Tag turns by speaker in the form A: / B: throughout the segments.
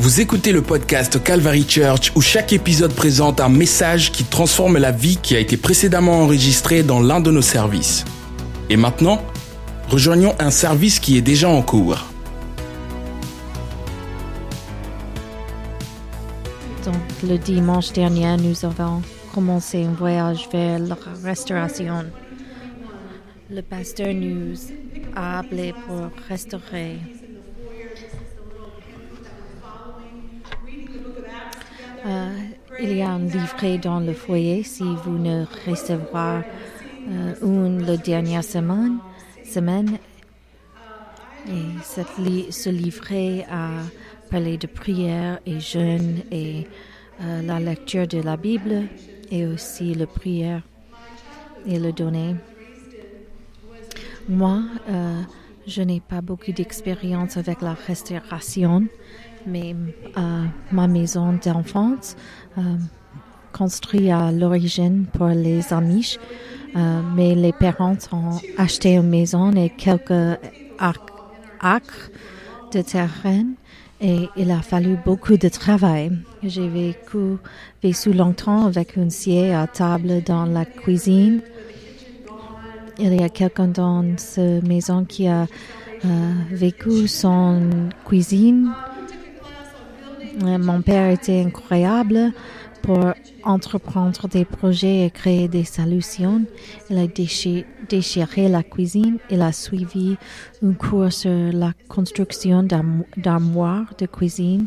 A: Vous écoutez le podcast Calvary Church où chaque épisode présente un message qui transforme la vie qui a été précédemment enregistrée dans l'un de nos services. Et maintenant, rejoignons un service qui est déjà en cours.
B: Donc, le dimanche dernier, nous avons commencé un voyage vers la restauration. Le pasteur nous a appelé pour restaurer. Euh, il y a un livret dans le foyer si vous ne recevrez euh, une la dernière semaine. semaine. Et cette ce livret a parlé de prière et jeûne et euh, la lecture de la Bible et aussi la prière et le donner. Moi, euh, je n'ai pas beaucoup d'expérience avec la restauration, mais euh, ma maison d'enfance, euh, construite à l'origine pour les Amish, euh, mais les parents ont acheté une maison et quelques ac- acres de terrain et il a fallu beaucoup de travail. J'ai vécu, vécu longtemps avec une scie à table dans la cuisine. Il y a quelqu'un dans cette maison qui a euh, vécu son cuisine. Mon père était incroyable pour entreprendre des projets et créer des solutions. Il a déchi- déchiré la cuisine. Il a suivi un cours sur la construction d'armo- d'armoires de cuisine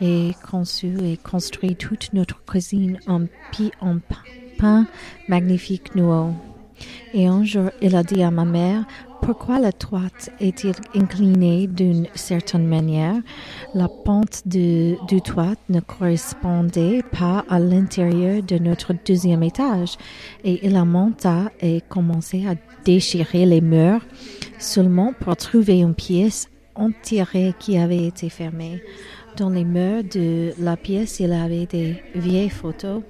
B: et conçu et construit toute notre cuisine en, pi- en pa- pain magnifique nouveau. Et un jour, il a dit à ma mère, pourquoi la toit est-il inclinée d'une certaine manière? La pente du toit ne correspondait pas à l'intérieur de notre deuxième étage. Et il a monté et commencé à déchirer les murs seulement pour trouver une pièce entière qui avait été fermée. Dans les murs de la pièce, il avait des vieilles photos,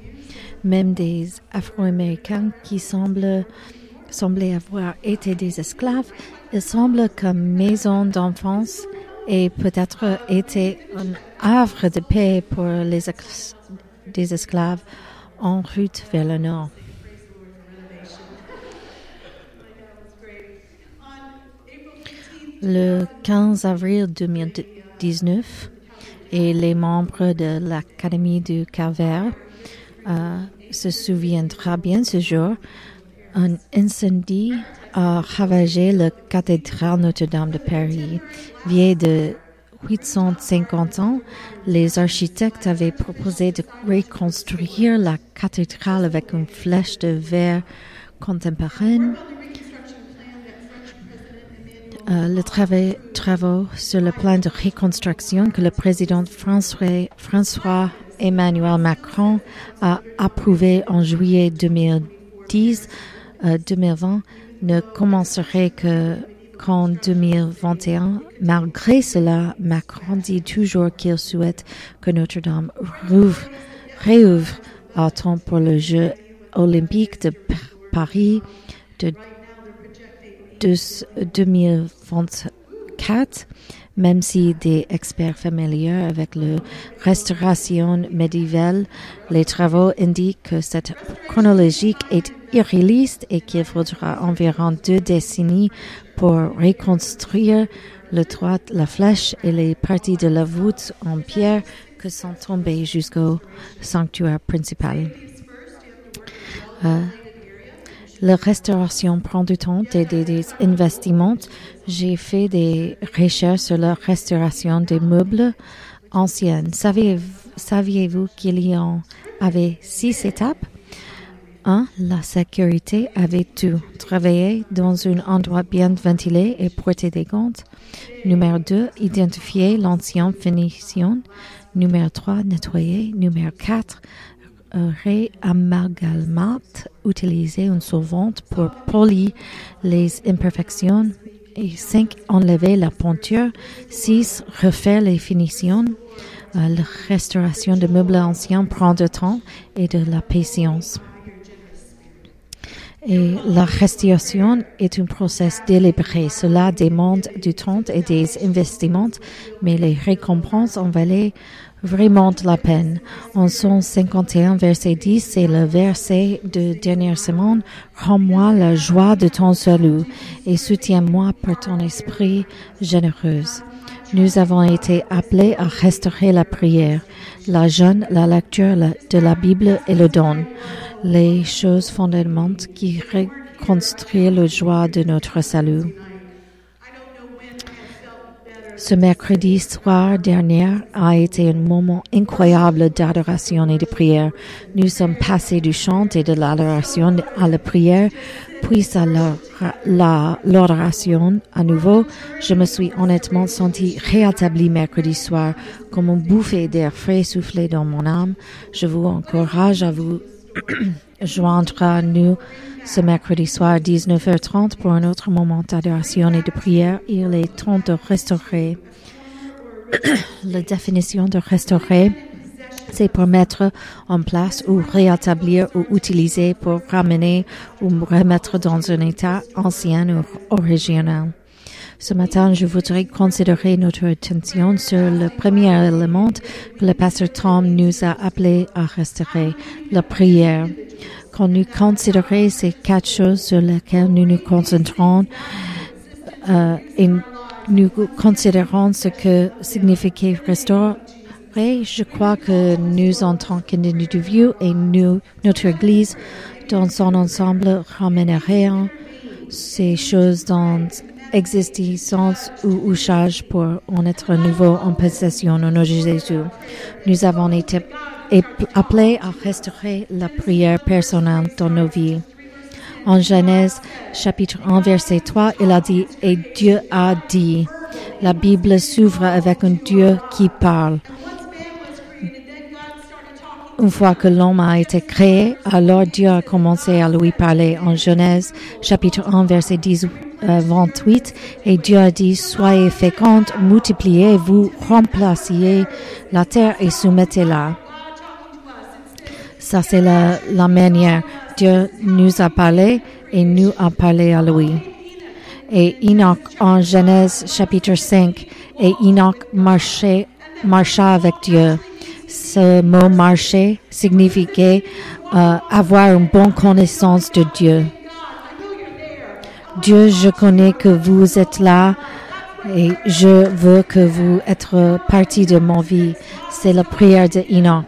B: même des Afro-Américains qui semblent semblaient avoir été des esclaves. Il semble que maison d'enfance ait peut-être été un havre de paix pour les des esclaves en route vers le nord. Le 15 avril 2019, et les membres de l'Académie du Calvaire euh, se souviendra bien ce jour, un incendie a ravagé la cathédrale Notre-Dame de Paris. Vieille de 850 ans, les architectes avaient proposé de reconstruire la cathédrale avec une flèche de verre contemporaine. Euh, le travail, travaux sur le plan de reconstruction que le président François, François Emmanuel Macron a approuvé en juillet 2010 euh, 2020 ne commencerait que qu'en 2021. Malgré cela, Macron dit toujours qu'il souhaite que Notre-Dame rouvre, réouvre à temps pour le Jeu olympique de Paris de, de 2024, même si des experts familiers avec la restauration médiévale, les travaux indiquent que cette chronologie est irréaliste et qu'il faudra environ deux décennies pour reconstruire le toit, la flèche et les parties de la voûte en pierre que sont tombées jusqu'au sanctuaire principal. Euh, la restauration prend du temps et des, des investissements. J'ai fait des recherches sur la restauration des meubles anciens. Saviez- Saviez-vous qu'il y en avait six étapes? 1. La sécurité avait tout. Travailler dans un endroit bien ventilé et porter des gants. Numéro 2. Identifier l'ancienne finition. Numéro 3. Nettoyer. Numéro 4. euh, réamalgamate. Utiliser un solvant pour polir les imperfections. Et 5. Enlever la peinture. 6. Refaire les finitions. Euh, la restauration de meubles anciens prend du temps et de la patience. Et la restitution est un processus délibéré. Cela demande du temps et des investissements, mais les récompenses en valaient vraiment la peine. En 151, verset 10, c'est le verset de dernière semaine. Rends-moi la joie de ton salut et soutiens-moi par ton esprit généreuse. Nous avons été appelés à restaurer la prière, la jeûne, la lecture de la Bible et le don, les choses fondamentales qui reconstruisent la joie de notre salut. Ce mercredi soir dernier a été un moment incroyable d'adoration et de prière. Nous sommes passés du chant et de l'adoration à la prière, puis à l'adoration à nouveau. Je me suis honnêtement senti rétabli mercredi soir, comme un bouffée d'air frais soufflé dans mon âme. Je vous encourage à vous joindre à nous ce mercredi soir 19h30 pour un autre moment d'adoration et de prière. Il est temps de restaurer. La définition de restaurer, c'est pour mettre en place ou rétablir ou utiliser pour ramener ou remettre dans un état ancien ou original. Ce matin, je voudrais considérer notre attention sur le premier élément que le pasteur Tom nous a appelé à restaurer, la prière. Quand nous considérons ces quatre choses sur lesquelles nous nous concentrons euh, et nous considérons ce que signifie restaurer, je crois que nous, en tant qu'individus et notre Église, dans son ensemble, ramènerions ces choses dans existence ou usage pour en être nouveau en possession nom de Jésus. Nous avons été appelés à restaurer la prière personnelle dans nos vies. En Genèse chapitre 1 verset 3, il a dit, et Dieu a dit, la Bible s'ouvre avec un Dieu qui parle. Une fois que l'homme a été créé, alors Dieu a commencé à lui parler en Genèse chapitre 1 verset 10, 28 et Dieu a dit soyez fécondes, multipliez, vous remplaciez la terre et soumettez-la. Ça c'est la, la manière Dieu nous a parlé et nous a parlé à lui. Et Enoch en Genèse chapitre 5 et Enoch marchait, marcha avec Dieu. Ce mot marcher signifiait euh, avoir une bonne connaissance de Dieu. Dieu, je connais que vous êtes là et je veux que vous êtes partie de mon vie. C'est la prière de Enoch.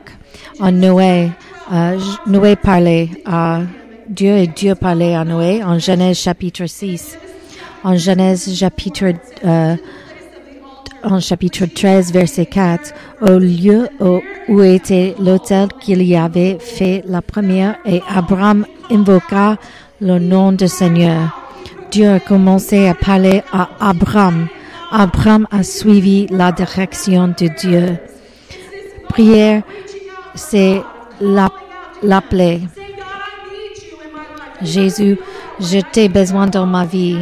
B: En Noé, euh, Noé parlait à Dieu et Dieu parlait à Noé en Genèse chapitre 6. En Genèse chapitre euh, en chapitre 13, verset 4, au lieu où était l'autel qu'il y avait fait la première, et Abraham invoqua le nom du Seigneur. Dieu a commencé à parler à Abraham. Abraham a suivi la direction de Dieu. Prière, c'est l'appeler. Jésus, je t'ai besoin dans ma vie.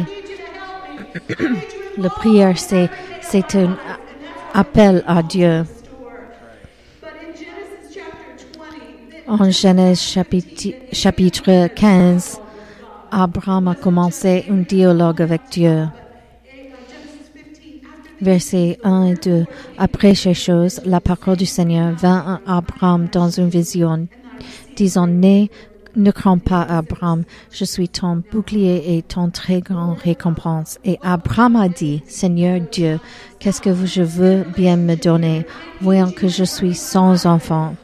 B: La prière, c'est, c'est un appel à Dieu. En Genèse chapitre, chapitre 15, Abraham a commencé un dialogue avec Dieu. Versets 1 et 2. Après ces choses, la parole du Seigneur vint à Abraham dans une vision, disant, ne, ne crains pas, Abraham, je suis ton bouclier et ton très grand récompense. Et Abraham a dit, Seigneur Dieu, qu'est-ce que je veux bien me donner, voyant que je suis sans enfant?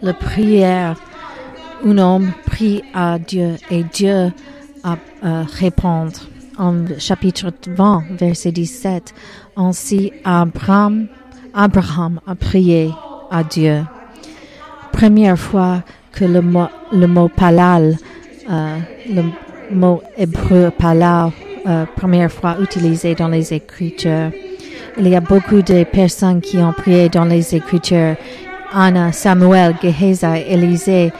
B: La prière un homme prie à Dieu et Dieu a euh. En chapitre 20, verset 17, ainsi Abraham, Abraham a prié à Dieu. Première fois que le mot, le mot palal, euh, le mot hébreu palal, euh, première fois utilisé dans les Écritures. Il y a beaucoup de personnes qui ont prié dans les Écritures Anna, Samuel, Gehazi, Élisée,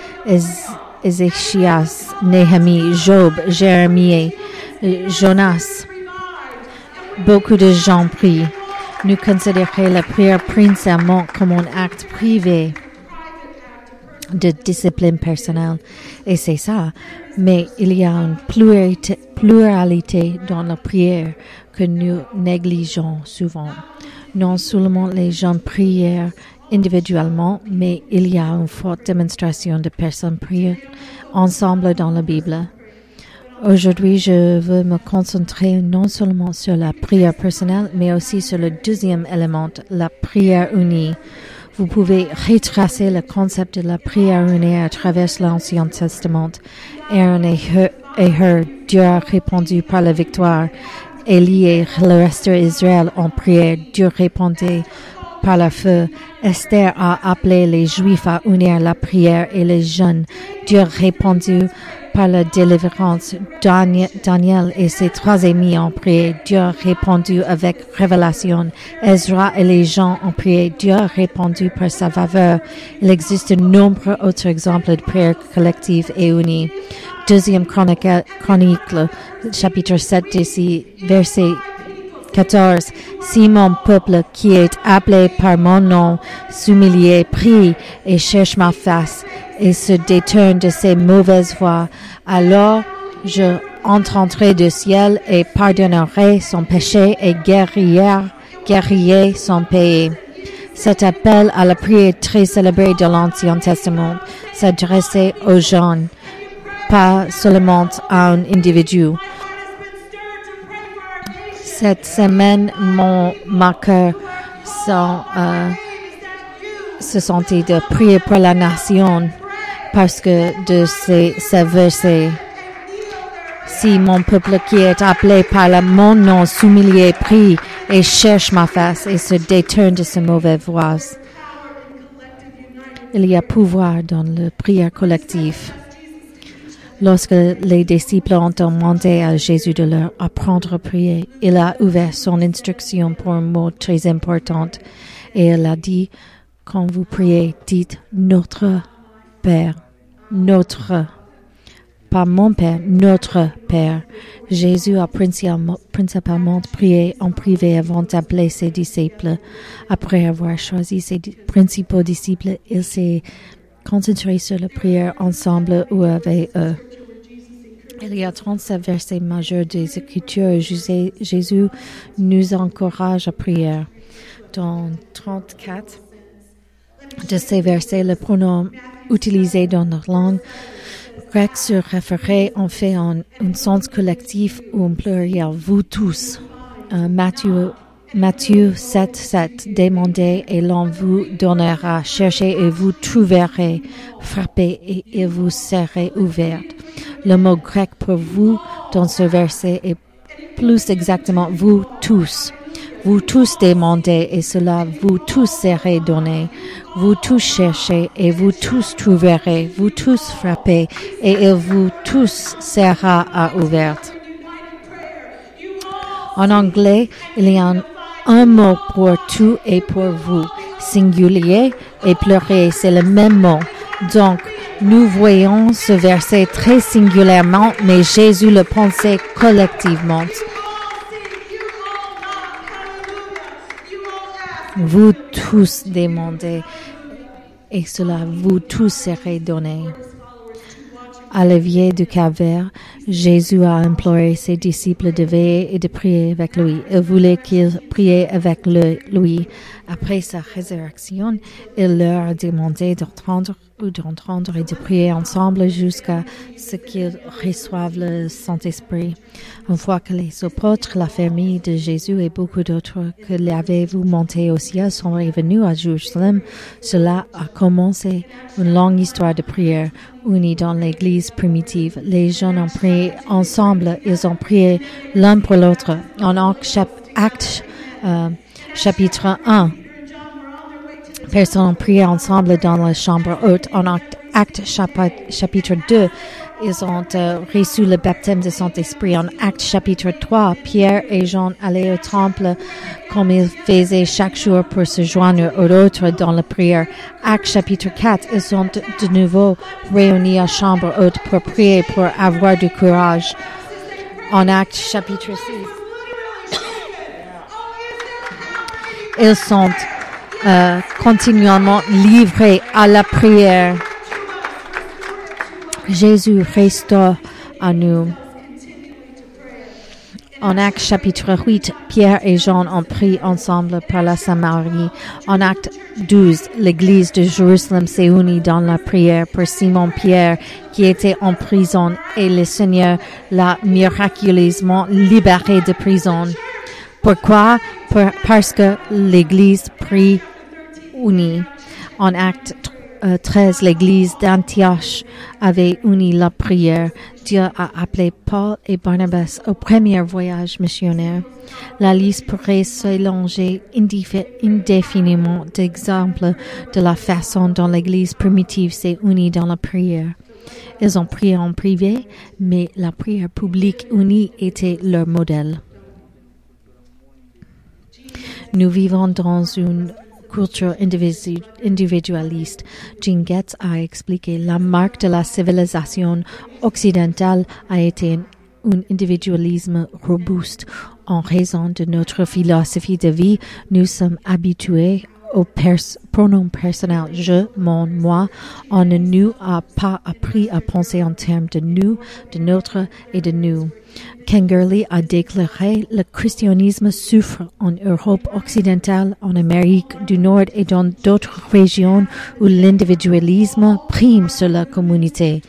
B: Ézéchias, Néhémie, Job, Jérémie, Jonas. Beaucoup de gens prient. Nous considérons la prière principalement comme un acte privé. De discipline personnelle. Et c'est ça. Mais il y a une pluralité, dans la prière que nous négligeons souvent. Non seulement les gens prient individuellement, mais il y a une forte démonstration de personnes prient ensemble dans la Bible. Aujourd'hui, je veux me concentrer non seulement sur la prière personnelle, mais aussi sur le deuxième élément, la prière unie. Vous pouvez retracer le concept de la prière unie à travers l'Ancien Testament. Aaron et Hur, Dieu a répondu par la victoire. Élie et le reste d'Israël ont prié, Dieu répondait par le feu. Esther a appelé les Juifs à unir la prière et les jeunes. Dieu répondu par la délivrance. Daniel et ses trois amis ont prié. Dieu a répondu avec révélation. Ezra et les gens ont prié. Dieu a répondu par sa faveur. Il existe de nombreux autres exemples de prière collective et unie. Deuxième chronique, chapitre 7, verset 14. Si mon peuple qui est appelé par mon nom s'humilie, prie et cherche ma face et se détourne de ses mauvaises voies, alors je entendrai du ciel et pardonnerai son péché et guerrier, guerrier son pays. Cet appel à la prière très célébré de l'Ancien Testament s'adressait aux jeunes, pas seulement à un individu. Cette semaine, mon marqueur euh, se sentait de prier pour la nation parce que de ces, ces versets. Si mon peuple qui est appelé par le mon nom s'humilie, prie et cherche ma face et se détourne de ses mauvaises voies. Il y a pouvoir dans la prière collective. Lorsque les disciples ont demandé à Jésus de leur apprendre à prier, il a ouvert son instruction pour un mot très important et il a dit, quand vous priez, dites notre Père, notre, pas mon Père, notre Père. Jésus a principalement prié en privé avant d'appeler ses disciples. Après avoir choisi ses principaux disciples, il s'est concentré sur la prière ensemble ou avec eux. Il y a 37 versets majeurs des Écritures. Jésus nous encourage à prier. Dans 34 de ces versets, le pronom utilisé dans notre langue grecque se référait en fait en un sens collectif ou en pluriel, vous tous. Euh, Matthieu, Matthieu 7, 7, demandez et l'on vous donnera, cherchez et vous trouverez, frappez et vous serez ouverte. Le mot grec pour vous dans ce verset est plus exactement vous tous. Vous tous demandez et cela vous tous serez donné. Vous tous cherchez et vous tous trouverez. Vous tous frappez et il vous tous sera à ouverte. En anglais, il y a un, mot pour tout et pour vous. Singulier et pluriel, c'est le même mot. Donc, nous voyons ce verset très singulièrement, mais Jésus le pensait collectivement. Vous tous demandez, et cela vous tous serait donné. À l'évier du calvaire, Jésus a imploré ses disciples de veiller et de prier avec lui. Il voulait qu'ils priaient avec lui. Après sa résurrection, il leur a demandé d'entendre d'entendre et de prier ensemble jusqu'à ce qu'ils reçoivent le Saint-Esprit. Une fois que les apôtres, la famille de Jésus et beaucoup d'autres que l'avez-vous monté au ciel sont revenus à Jérusalem, cela a commencé une longue histoire de prière unie dans l'église primitive. Les jeunes ont prié ensemble, ils ont prié l'un pour l'autre. En acte, euh, chapitre 1, personnes ont prié ensemble dans la chambre haute. En acte chapitre 2, ils ont euh, reçu le baptême de Saint-Esprit. En acte chapitre 3, Pierre et Jean allaient au temple comme ils faisaient chaque jour pour se joindre aux autres dans la prière. Acte chapitre 4, ils sont de nouveau réunis à chambre haute pour prier, pour avoir du courage. En acte chapitre 6, ils sont euh, continuellement livrés à la prière Jésus restaure à nous. En Acte chapitre 8, Pierre et Jean ont pris ensemble par la Samarie. En Acte 12, l'église de Jérusalem s'est unie dans la prière pour Simon Pierre qui était en prison et le Seigneur l'a miraculeusement libéré de prison. Pourquoi? parce que l'église prie unie. En Acte 13, l'église d'Antioche avait uni la prière. Dieu a appelé Paul et Barnabas au premier voyage missionnaire. La liste pourrait s'élonger indéfiniment d'exemples de la façon dont l'église primitive s'est unie dans la prière. Ils ont prié en privé, mais la prière publique unie était leur modèle. Nous vivons dans une culture individualiste. Jean a expliqué la marque de la civilisation occidentale a été un individualisme robuste. En raison de notre philosophie de vie, nous sommes habitués au pronom personnel je, mon, moi, on ne nous a pas appris à penser en termes de nous, de notre et de nous. Kengerly a déclaré le christianisme souffre en Europe occidentale, en Amérique du Nord et dans d'autres régions où l'individualisme prime sur la communauté.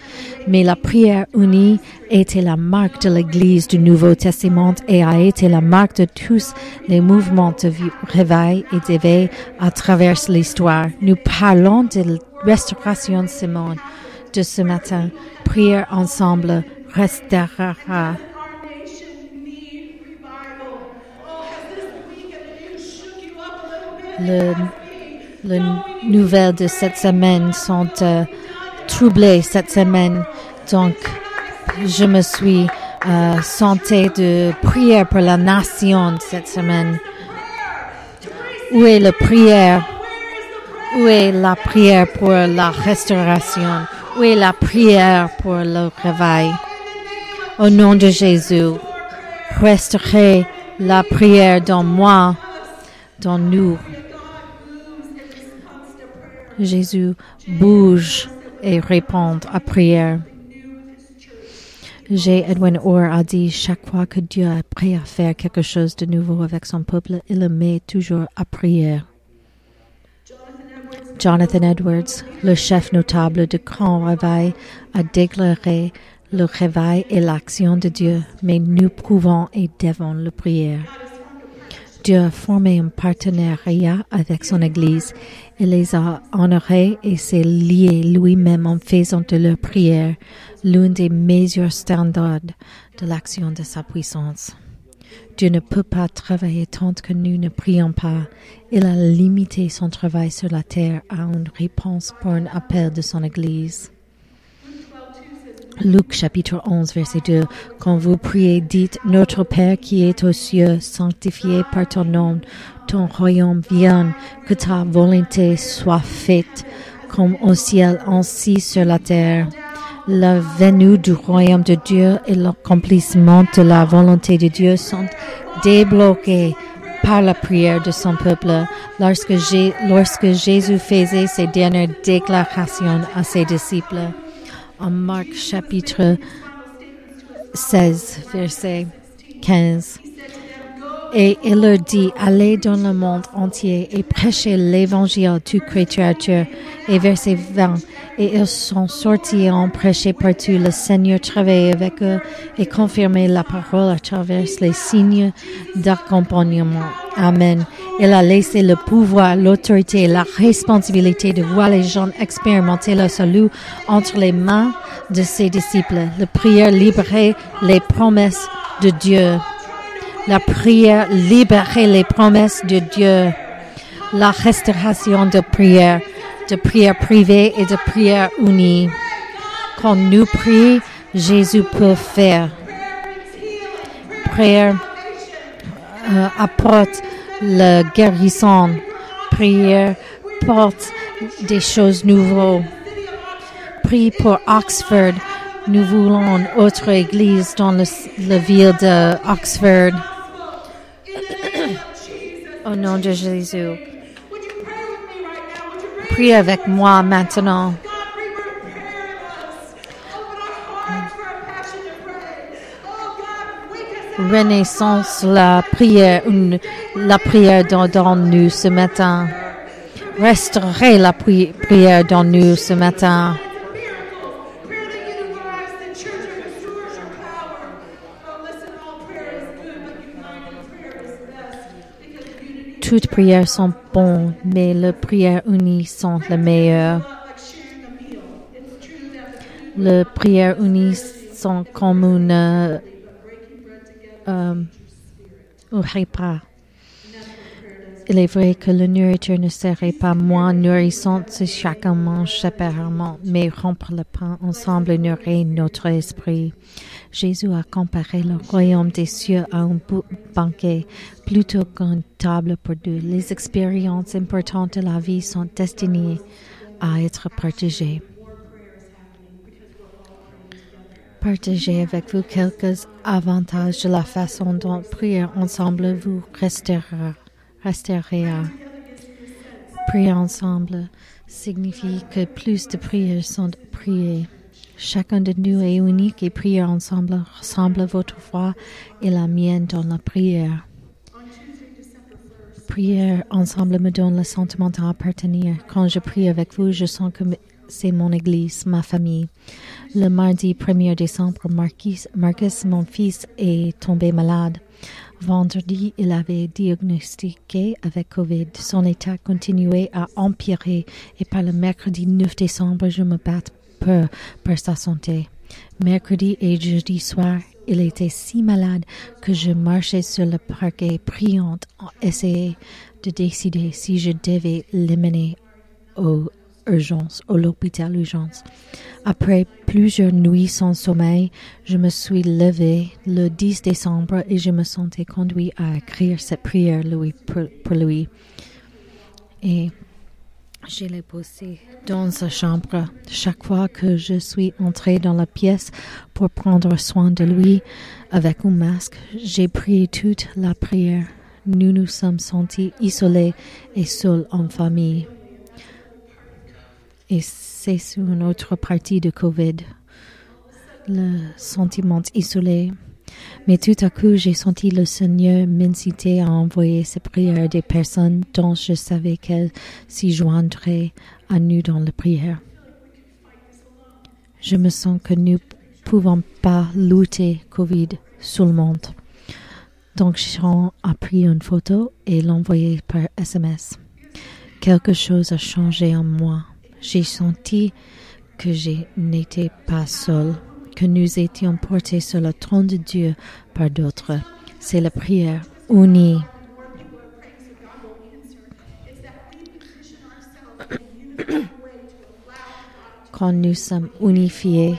B: Mais la prière unie était la marque de l'Église du Nouveau Testament et a été la marque de tous les mouvements de réveil et d'éveil à travers l'histoire. Nous parlons de restauration Simone de ce matin. Prière ensemble restaurera le, les nouvelles de cette semaine sont euh, troublées cette semaine. Donc, je me suis euh, de prière pour la nation cette semaine. Où est la prière? Où est la prière pour la restauration? Où est la prière pour le réveil? Au nom de Jésus, restaurez la prière dans moi, dans nous. Jésus bouge et répond à prière. J'ai Edwin Orr a dit chaque fois que Dieu est prêt à faire quelque chose de nouveau avec son peuple, il le met toujours à prière. Jonathan Edwards, le chef notable de Grand Réveil, a déclaré le réveil et l'action de Dieu, mais nous prouvons et devons le prière. Dieu a formé un partenariat avec son Église. Il les a honorés et s'est lié lui-même en faisant de leur prière l'un des meilleurs standards de l'action de sa puissance. Dieu ne peut pas travailler tant que nous ne prions pas. Il a limité son travail sur la terre à une réponse pour un appel de son Église. Luc chapitre 11 verset 2. Quand vous priez, dites, Notre Père qui est aux cieux, sanctifié par ton nom, ton royaume vienne, que ta volonté soit faite, comme au ciel, ainsi sur la terre. La venue du royaume de Dieu et l'accomplissement de la volonté de Dieu sont débloqués par la prière de son peuple lorsque, lorsque Jésus faisait ses dernières déclarations à ses disciples en Marc chapitre 16, verset 15. Et il leur dit, allez dans le monde entier et prêchez l'évangile toute créature. Et verset 20. Et ils sont sortis et ont prêché partout. Le Seigneur travaillait avec eux et confirmait la parole à travers les signes d'accompagnement. Amen. Il a laissé le pouvoir, l'autorité et la responsabilité de voir les gens expérimenter le salut entre les mains de ses disciples. La prière libérait les promesses de Dieu. La prière libérait les promesses de Dieu. La restauration de prière, de prière privée et de prière unie. Quand nous prions, Jésus peut faire. Prière euh, apporte le guérison. Prière porte des choses nouvelles. Prie pour Oxford. Nous voulons une autre église dans la ville de Oxford. Au nom de Jésus. Prie avec moi maintenant. Renaissance la prière, une, la prière dans, nous ce matin. Restaurez la prière dans nous ce matin. Toutes prières sont bonnes, mais les prières unies sont les meilleures. Les prières unies sont comme une, euh, euh, repas. Il est vrai que la nourriture ne serait pas moins nourrissante si chacun mange séparément, mais rompre le pain ensemble nourrit notre esprit. Jésus a comparé le royaume des cieux à un banquet plutôt qu'une table pour deux. Les expériences importantes de la vie sont destinées à être partagées. Partagez avec vous quelques avantages de la façon dont prier ensemble vous restera. Restera. Prier ensemble signifie que plus de prières sont priées. Chacun de nous est unique et prier ensemble ressemble votre foi et la mienne dans la prière. Prier ensemble me donne le sentiment d'appartenir. Quand je prie avec vous, je sens que c'est mon église, ma famille. Le mardi 1er décembre, Marcus, Marcus, mon fils, est tombé malade. Vendredi, il avait diagnostiqué avec Covid. Son état continuait à empirer et par le mercredi 9 décembre, je me bats peur pour sa santé. Mercredi et jeudi soir, il était si malade que je marchais sur le parquet priante en essayant de décider si je devais l'emmener aux urgences, au l'hôpital urgence. Après plusieurs nuits sans sommeil, je me suis levée le 10 décembre et je me sentais conduit à écrire cette prière pour, pour lui. Et je l'ai posée dans sa chambre. Chaque fois que je suis entrée dans la pièce pour prendre soin de lui avec un masque, j'ai prié toute la prière. Nous nous sommes sentis isolés et seuls en famille. Et c'est sur une autre partie de Covid, le sentiment isolé. Mais tout à coup, j'ai senti le Seigneur m'inciter à envoyer ces prières des personnes dont je savais qu'elles s'y joindraient à nous dans la prière. Je me sens que nous ne pouvons pas lutter Covid seulement. Donc, j'ai pris une photo et l'envoyer par SMS. Quelque chose a changé en moi. J'ai senti que je n'étais pas seule, que nous étions portés sur le trône de Dieu par d'autres. C'est la prière unie. Quand nous sommes unifiés,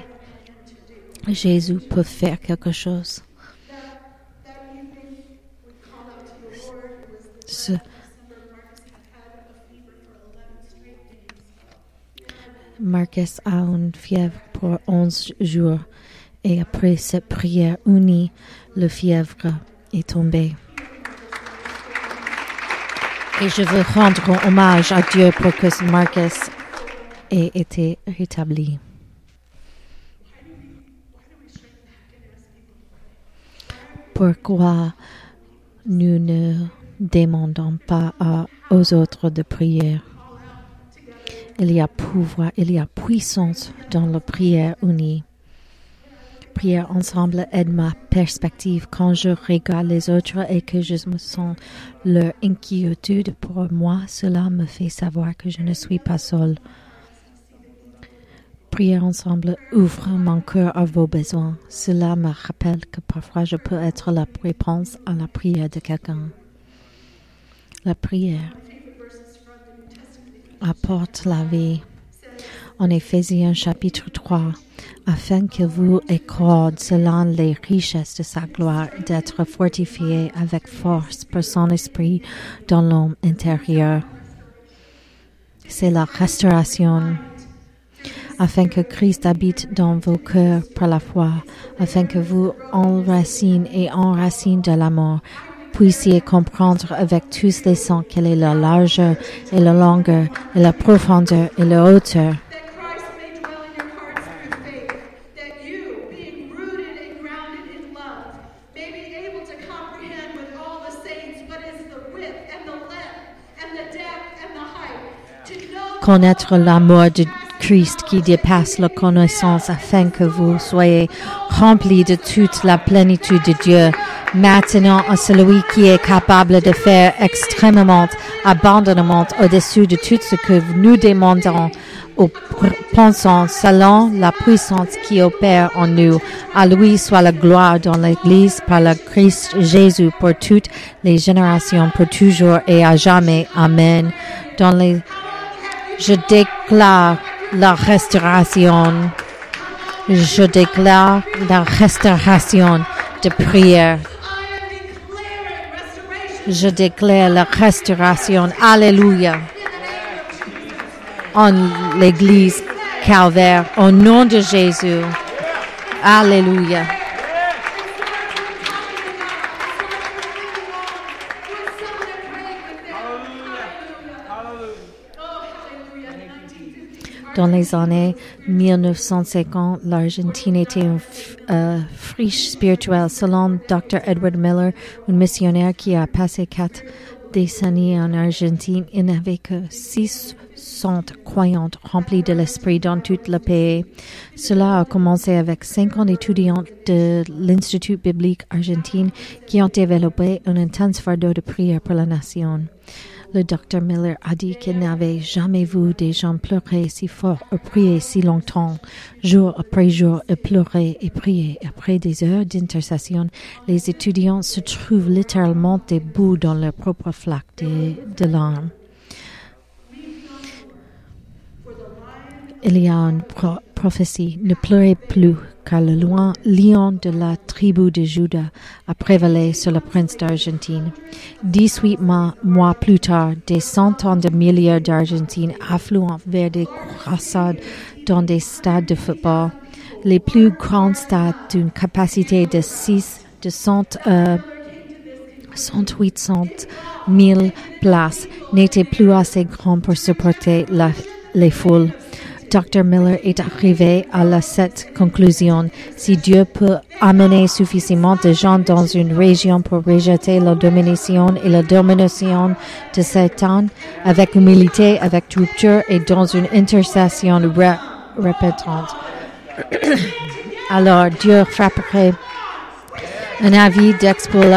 B: Jésus peut faire quelque chose. Ce, Marcus a une fièvre pour 11 jours et après cette prière unie, le fièvre est tombé. Et je veux rendre hommage à Dieu pour que Marcus ait été rétabli. Pourquoi nous ne demandons pas aux autres de prier? Il y a pouvoir, il y a puissance dans la prière unie. Prier ensemble aide ma perspective quand je regarde les autres et que je me sens leur inquiétude pour moi. Cela me fait savoir que je ne suis pas seule. Prier ensemble ouvre mon cœur à vos besoins. Cela me rappelle que parfois je peux être la réponse à la prière de quelqu'un. La prière apporte la vie. En Éphésiens chapitre 3, afin que vous accorde selon les richesses de sa gloire d'être fortifié avec force par son esprit dans l'homme intérieur. C'est la restauration afin que Christ habite dans vos cœurs par la foi, afin que vous enracinez et enracinez de l'amour, puissiez comprendre avec tous les sens quelle est la largeur et la longueur et la profondeur et la hauteur. Connaître l'amour de Dieu. Christ qui dépasse la connaissance afin que vous soyez remplis de toute la plénitude de Dieu. Maintenant à celui qui est capable de faire extrêmement abondamment au-dessus de tout ce que nous demandons ou pensons selon la puissance qui opère en nous. À lui soit la gloire dans l'Église par le Christ Jésus pour toutes les générations, pour toujours et à jamais. Amen. Dans les, je déclare la restauration. Je déclare la restauration de prière. Je déclare la restauration. Alléluia. En l'église calvaire, au nom de Jésus. Alléluia. Dans les années 1950, l'Argentine était une euh, friche spirituelle. Selon Dr. Edward Miller, un missionnaire qui a passé quatre décennies en Argentine, il n'avait que 600 croyantes remplies de l'esprit dans tout le pays. Cela a commencé avec 50 étudiants de l'Institut biblique argentin qui ont développé un intense fardeau de prière pour la nation. Le docteur Miller a dit qu'il n'avait jamais vu des gens pleurer si fort ou prier si longtemps. Jour après jour, et pleurer et prier. Après des heures d'intercession, les étudiants se trouvent littéralement debout dans leur propre flaque de larmes. Il y a une pro prophétie. Ne pleurez plus, car le loin, lion de la tribu de Juda a prévalé sur le prince d'Argentine. 18 mois, plus tard, des centaines de milliers d'Argentines affluent vers des croisades dans des stades de football. Les plus grands stades d'une capacité de 6, de 100, euh, 108 000 places n'étaient plus assez grands pour supporter les foules. Dr. Miller est arrivé à la, cette conclusion. Si Dieu peut amener suffisamment de gens dans une région pour rejeter la domination et la domination de Satan avec humilité, avec rupture et dans une intercession ré répétante, alors Dieu frapperait un avis d'expulsion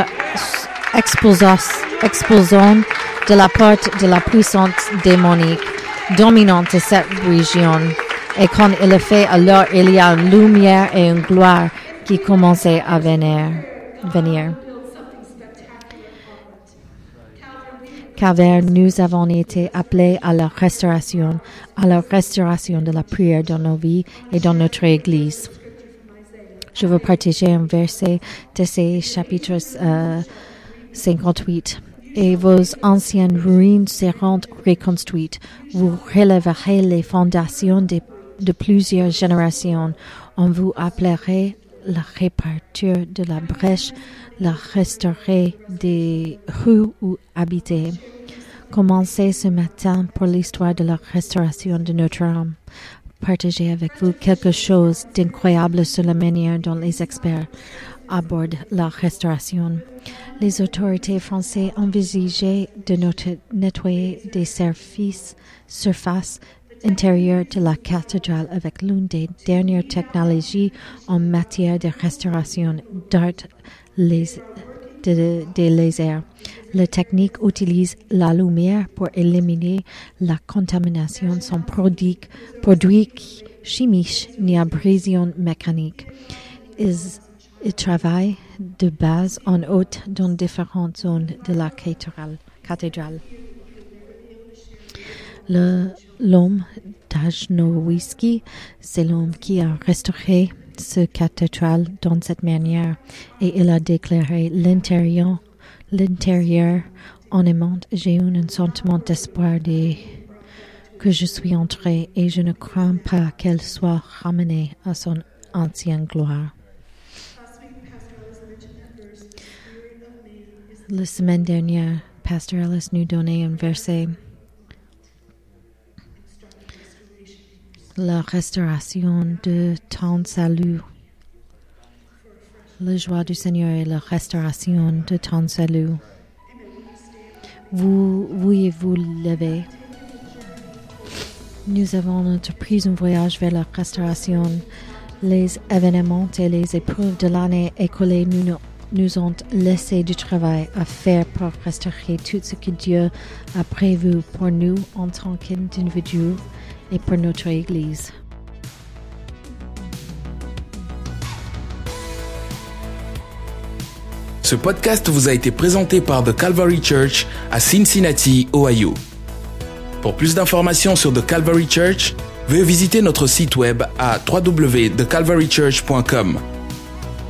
B: de la porte de la puissance démonique dominante de cette région. Et quand il le fait, alors il y a une lumière et une gloire qui commençaient à venir. venir. Nous avons été appelés à la restauration, à la restauration de la prière dans nos vies et dans notre Église. Je veux partager un verset de ces chapitres euh, 58 et vos anciennes ruines seront reconstruites. Vous relèverez les fondations de, plusieurs générations. On vous appellerait la réparture de la brèche, la restaurer des rues où habiter. Commencez ce matin pour l'histoire de la restauration de notre âme. Partagez avec vous quelque chose d'incroyable sur la manière dont les experts abordent la restauration. Les autorités françaises envisageaient de nettoyer des surfaces, intérieures de la cathédrale avec l'une des dernières technologies en matière de restauration d'art les, de, des lasers. La technique utilise la lumière pour éliminer la contamination sans produit, produit chimique ni abrasion mécanique. Il travaille de base en haute dans différentes zones de la cathédrale. L'homme d'Ajnowski, c'est l'homme qui a restauré ce cathédrale dans cette manière et il a déclaré l'intérieur, l'intérieur en aimant. J'ai eu un sentiment d'espoir de que je suis entré et je ne crains pas qu'elle soit ramenée à son ancienne gloire. La semaine dernière, Pasteur Ellis nous donnait un verset. La restauration de ton salut. La joie du Seigneur est la restauration de ton salut. Vous vouliez vous lever. Nous avons entrepris un voyage vers la restauration. Les événements et les épreuves de l'année écoulée nous, nous ont laissé du travail à faire pour restaurer tout ce que Dieu a prévu pour nous en tant qu'individus et pour notre Église.
A: Ce podcast vous a été présenté par The Calvary Church à Cincinnati, Ohio. Pour plus d'informations sur The Calvary Church, veuillez visiter notre site web à www.thecalvarychurch.com.